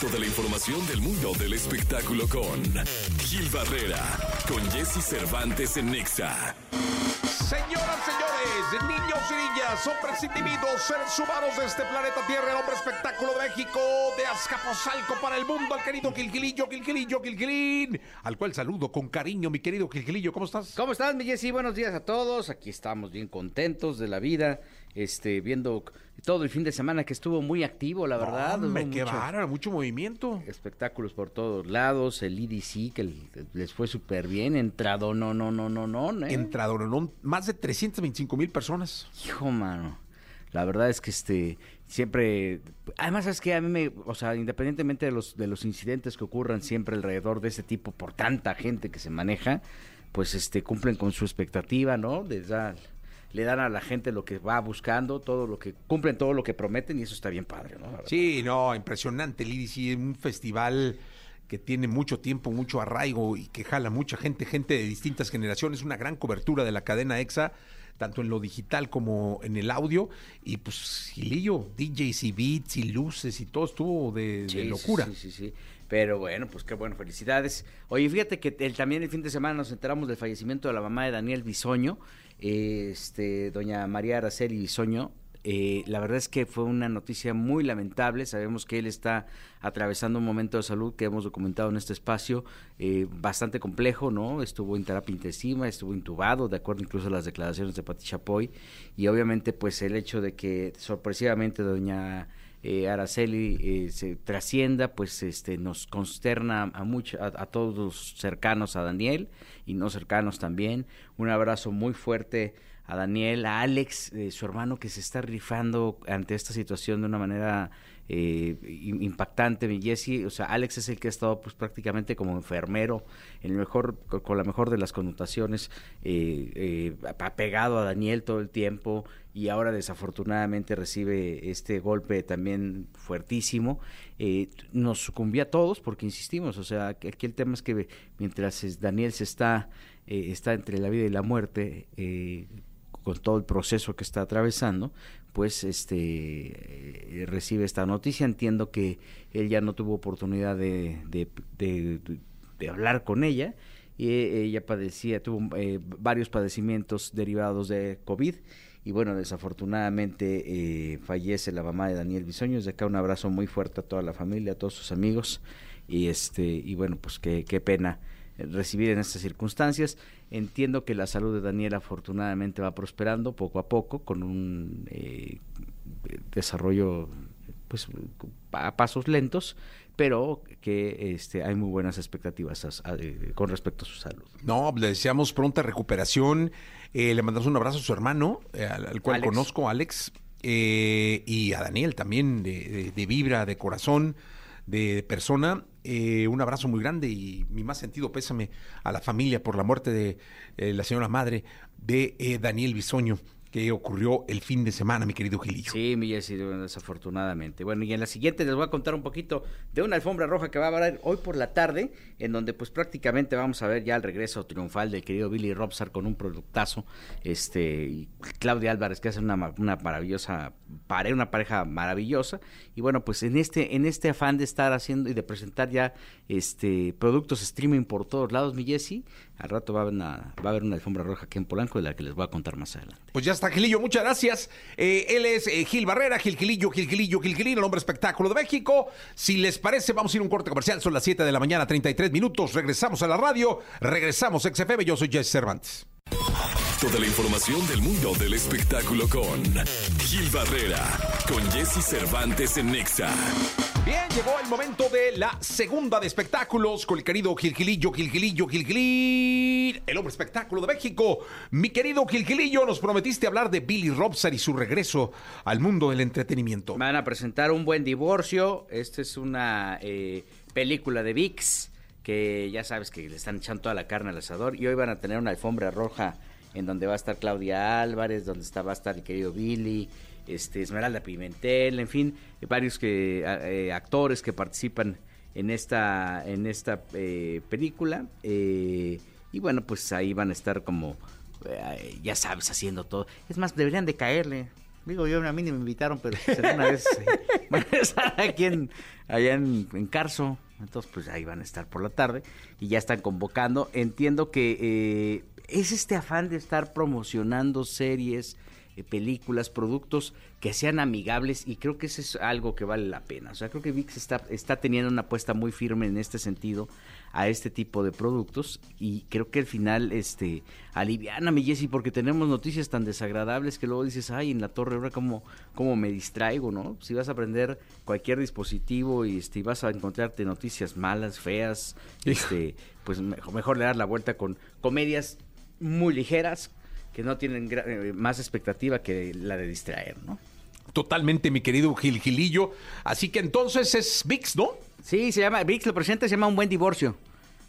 Toda la información del mundo del espectáculo con Gil Barrera, con Jesse Cervantes en Nexa. Señoras, señores, niños y niñas, hombres individuos, seres humanos de este planeta Tierra, el hombre espectáculo de México, de Azcapotzalco para el mundo, al querido Gilgilillo, Gilgilillo, Gilgilín, al cual saludo con cariño, mi querido Gilgilillo, ¿cómo estás? ¿Cómo estás, mi Jessy? Buenos días a todos. Aquí estamos bien contentos de la vida, este, viendo todo el fin de semana que estuvo muy activo, la verdad. Hombre, qué mucho- bárbaro, mucho movimiento. Espectáculos por todos lados, el EDC que les fue súper bien, entrado, no, no, no, no, no, ¿eh? Entraron más de 325 mil personas. Hijo, mano. La verdad es que este siempre además es que a mí me, o sea, independientemente de los de los incidentes que ocurran siempre alrededor de ese tipo por tanta gente que se maneja, pues este cumplen con su expectativa, ¿no? Les da- le dan a la gente lo que va buscando, todo lo que cumplen todo lo que prometen y eso está bien padre, ¿no? Sí, no, impresionante, Lidi, sí, un festival que tiene mucho tiempo, mucho arraigo y que jala mucha gente, gente de distintas generaciones, una gran cobertura de la cadena EXA, tanto en lo digital como en el audio, y pues Gilillo, DJs y beats y luces y todo estuvo de, de Sí, locura. Sí, sí, sí. Pero bueno, pues qué bueno, felicidades. Oye, fíjate que el- también el fin de semana nos enteramos del fallecimiento de la mamá de Daniel Bisoño, este, doña María Araceli Bisoño. Eh, la verdad es que fue una noticia muy lamentable. Sabemos que él está atravesando un momento de salud que hemos documentado en este espacio eh, bastante complejo, ¿no? Estuvo en terapia intensiva, estuvo intubado, de acuerdo incluso a las declaraciones de Pati Chapoy. Y obviamente, pues el hecho de que sorpresivamente doña eh, Araceli eh, se trascienda, pues este nos consterna a mucho, a, a todos los cercanos a Daniel y no cercanos también. Un abrazo muy fuerte a Daniel, a Alex, eh, su hermano que se está rifando ante esta situación de una manera eh, im- impactante, mi Jesse. O sea, Alex es el que ha estado pues prácticamente como enfermero, en el mejor, con, la mejor de las connotaciones, eh, eh, apegado a Daniel todo el tiempo y ahora desafortunadamente recibe este golpe también fuertísimo. Eh, nos sucumbió a todos porque insistimos, o sea, aquí el tema es que mientras Daniel se está, está entre la vida y la muerte, eh, con todo el proceso que está atravesando, pues este eh, recibe esta noticia. Entiendo que él ya no tuvo oportunidad de, de, hablar con ella. Y eh, ella padecía, tuvo eh, varios padecimientos derivados de COVID. Y bueno, desafortunadamente eh, fallece la mamá de Daniel Bisoño. Desde acá un abrazo muy fuerte a toda la familia, a todos sus amigos. Y este, y bueno, pues qué, qué pena recibir en estas circunstancias. Entiendo que la salud de Daniel afortunadamente va prosperando poco a poco con un eh, desarrollo pues a pasos lentos, pero que este, hay muy buenas expectativas a- a- eh, con respecto a su salud. No, le deseamos pronta recuperación. eh, le mandamos un abrazo a su hermano, eh, al, al cual Alex. conozco, Alex, eh, y a Daniel también, de, de- de vibra, de corazón, de persona. Eh, un abrazo muy grande y mi más sentido pésame a la familia por la muerte de eh, la señora madre de eh, Daniel Bisoño, que ocurrió el fin de semana, mi querido Gilillo. Sí, mi Jessy, desafortunadamente. Bueno, y en la siguiente les voy a contar un poquito de una alfombra roja que va a haber hoy por la tarde, en donde pues prácticamente vamos a ver ya el regreso triunfal del querido Billy Robsar con un productazo, este, y Claudia Álvarez que hace una, una maravillosa pareja, una pareja maravillosa, y bueno, pues en este, en este afán de estar haciendo y de presentar ya este productos streaming por todos lados, mi Jessy, al rato va a, haber una, va a haber una alfombra roja aquí en Polanco de la que les voy a contar más adelante. Pues ya está, Gilillo, muchas gracias. Eh, él es eh, Gil Barrera, Gil Gilillo, Gil Gilillo, Gil Gilillo, el hombre espectáculo de México. Si les parece, vamos a ir a un corte comercial. Son las 7 de la mañana, 33 minutos. Regresamos a la radio, regresamos a XFM. Yo soy Jesse Cervantes. Toda la información del mundo del espectáculo con Gil Barrera, con Jesse Cervantes en Nexa. Bien, llegó el momento de la segunda de espectáculos con el querido Gilgilillo, Gilgilillo, Gilgilín, el hombre espectáculo de México. Mi querido Gilgilillo, nos prometiste hablar de Billy Robsar y su regreso al mundo del entretenimiento. Van a presentar Un Buen Divorcio. Esta es una eh, película de VIX que ya sabes que le están echando toda la carne al asador. Y hoy van a tener una alfombra roja en donde va a estar Claudia Álvarez, donde está, va a estar el querido Billy, este, Esmeralda Pimentel, en fin, varios que, eh, actores que participan en esta, en esta eh, película. eh, y bueno, pues ahí van a estar como, eh, ya sabes, haciendo todo. Es más, deberían de caerle. Digo, yo a mí ni me invitaron, pero será una vez eh, van a estar aquí en, allá en Carso. Entonces, pues ahí van a estar por la tarde y ya están convocando. Entiendo que eh, es este afán de estar promocionando series, películas, productos que sean amigables y creo que eso es algo que vale la pena. O sea, creo que VIX está, está teniendo una apuesta muy firme en este sentido a este tipo de productos y creo que al final este aliviana mi Jessy porque tenemos noticias tan desagradables que luego dices ay en la torre ahora cómo, cómo me distraigo no si vas a aprender cualquier dispositivo y este vas a encontrarte noticias malas feas este pues mejor, mejor le dar la vuelta con comedias muy ligeras que no tienen eh, más expectativa que la de distraer no Totalmente, mi querido Gil Gilillo. Así que entonces es VIX, ¿no? Sí, se llama, VIX lo presenta, se llama Un Buen Divorcio.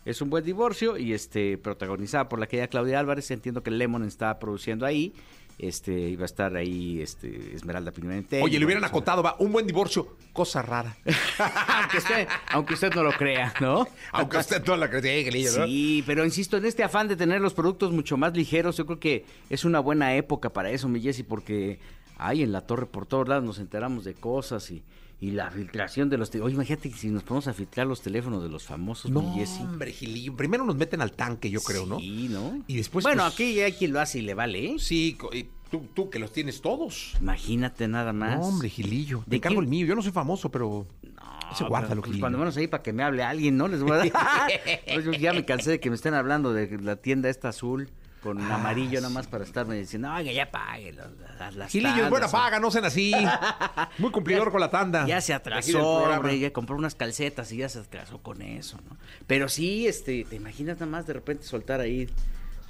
Es un buen divorcio y este protagonizada por la querida Claudia Álvarez. Entiendo que Lemon está produciendo ahí. Este, iba a estar ahí este, Esmeralda Pimentel. Oye, le hubieran acotado, va, un buen divorcio, cosa rara. aunque, usted, aunque usted no lo crea, ¿no? Aunque usted no la cree, Gilillo, ¿no? Sí, pero insisto, en este afán de tener los productos mucho más ligeros, yo creo que es una buena época para eso, mi Jessy, porque hay en la torre por todos lados nos enteramos de cosas y, y la filtración de los... te- Oye, imagínate que si nos ponemos a filtrar los teléfonos de los famosos, No, mi Jessy. hombre, Gilillo. Primero nos meten al tanque, yo creo, ¿no? Sí, ¿no? Y después, Bueno, pues- aquí hay quien lo hace y le vale, ¿eh? Sí, y tú, tú que los tienes todos. Imagínate nada más. No, hombre, Gilillo. ¿De Te cargo quién? el mío. Yo no soy famoso, pero. No, Ese guárdalo, pues, Gilillo. cuando menos ahí para que me hable alguien, ¿no? Les voy a dar. Pues yo ya me cansé de que me estén hablando de la tienda esta azul con Ah, amarillo nada más para estarme diciendo, oiga, ya pague las, las, las Gilillo es tandas". buena paga, no sean así. Muy cumplidor con la tanda. Ya se atrasó, hombre, ya compró unas calcetas y ya se atrasó con eso, ¿no? Pero sí, este, ¿te imaginas nada más de repente soltar ahí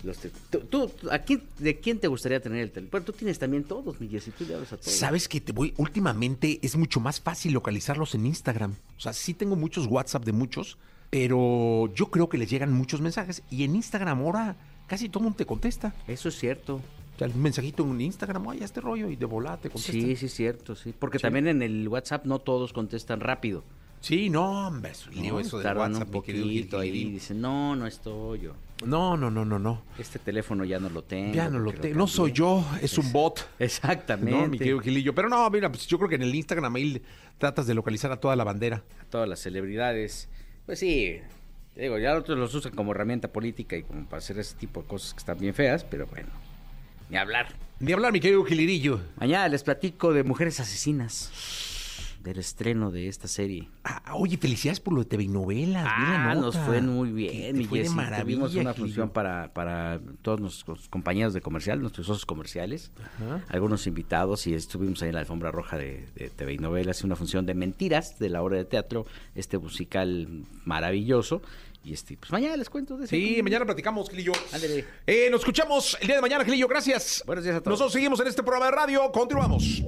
los tú, tú, ¿a quién, ¿De quién te gustaría tener el teléfono? Bueno, tú tienes también todos, mi Jessy, tú le hablas a todos. Sabes que te voy, últimamente es mucho más fácil localizarlos en Instagram. O sea, sí tengo muchos WhatsApp de muchos, pero yo creo que les llegan muchos mensajes. Y en Instagram ahora casi todo el mundo te contesta. Eso es cierto. O sea, un mensajito en Instagram, oye, este rollo, y de volada te contestan. Sí, sí es cierto, sí. Porque Sí. también en el WhatsApp no todos contestan rápido. Sí, no, hombre, es un lío ¿no? eso del Tardan WhatsApp, un poquito ahí. Dicen, no, no estoy yo. No, no, no, no, no. Este teléfono ya no lo tengo. Ya no lo tengo. No soy cambié". yo, es un bot. Exactamente. No, mi querido Gilillo. Pero no, mira, pues yo creo que en el Instagram ahí tratas de localizar a toda la bandera. A todas las celebridades. Pues sí, digo, ya otros los usan como herramienta política y como para hacer ese tipo de cosas que están bien feas, pero bueno, ni hablar. Ni hablar, mi querido Gilirillo. Mañana les platico de Mujeres Asesinas, del estreno de esta serie. Ah, oye, felicidades por lo de TV y novelas. Ah, nos fue muy Te- bien, te mi fue de Jessy. maravilla. Tuvimos una función para, para todos nuestros compañeros de comercial, nuestros socios comerciales, Ajá. algunos invitados y estuvimos ahí en la alfombra roja de, de TV y novelas, una función de mentiras de la obra de teatro, este musical maravilloso. Y este, pues mañana les cuento de ese. Sí, mañana platicamos, Gilillo. Ándale. Eh, nos escuchamos el día de mañana, Gilillo. Gracias. Buenos días a todos. Nosotros seguimos en este programa de radio. Continuamos.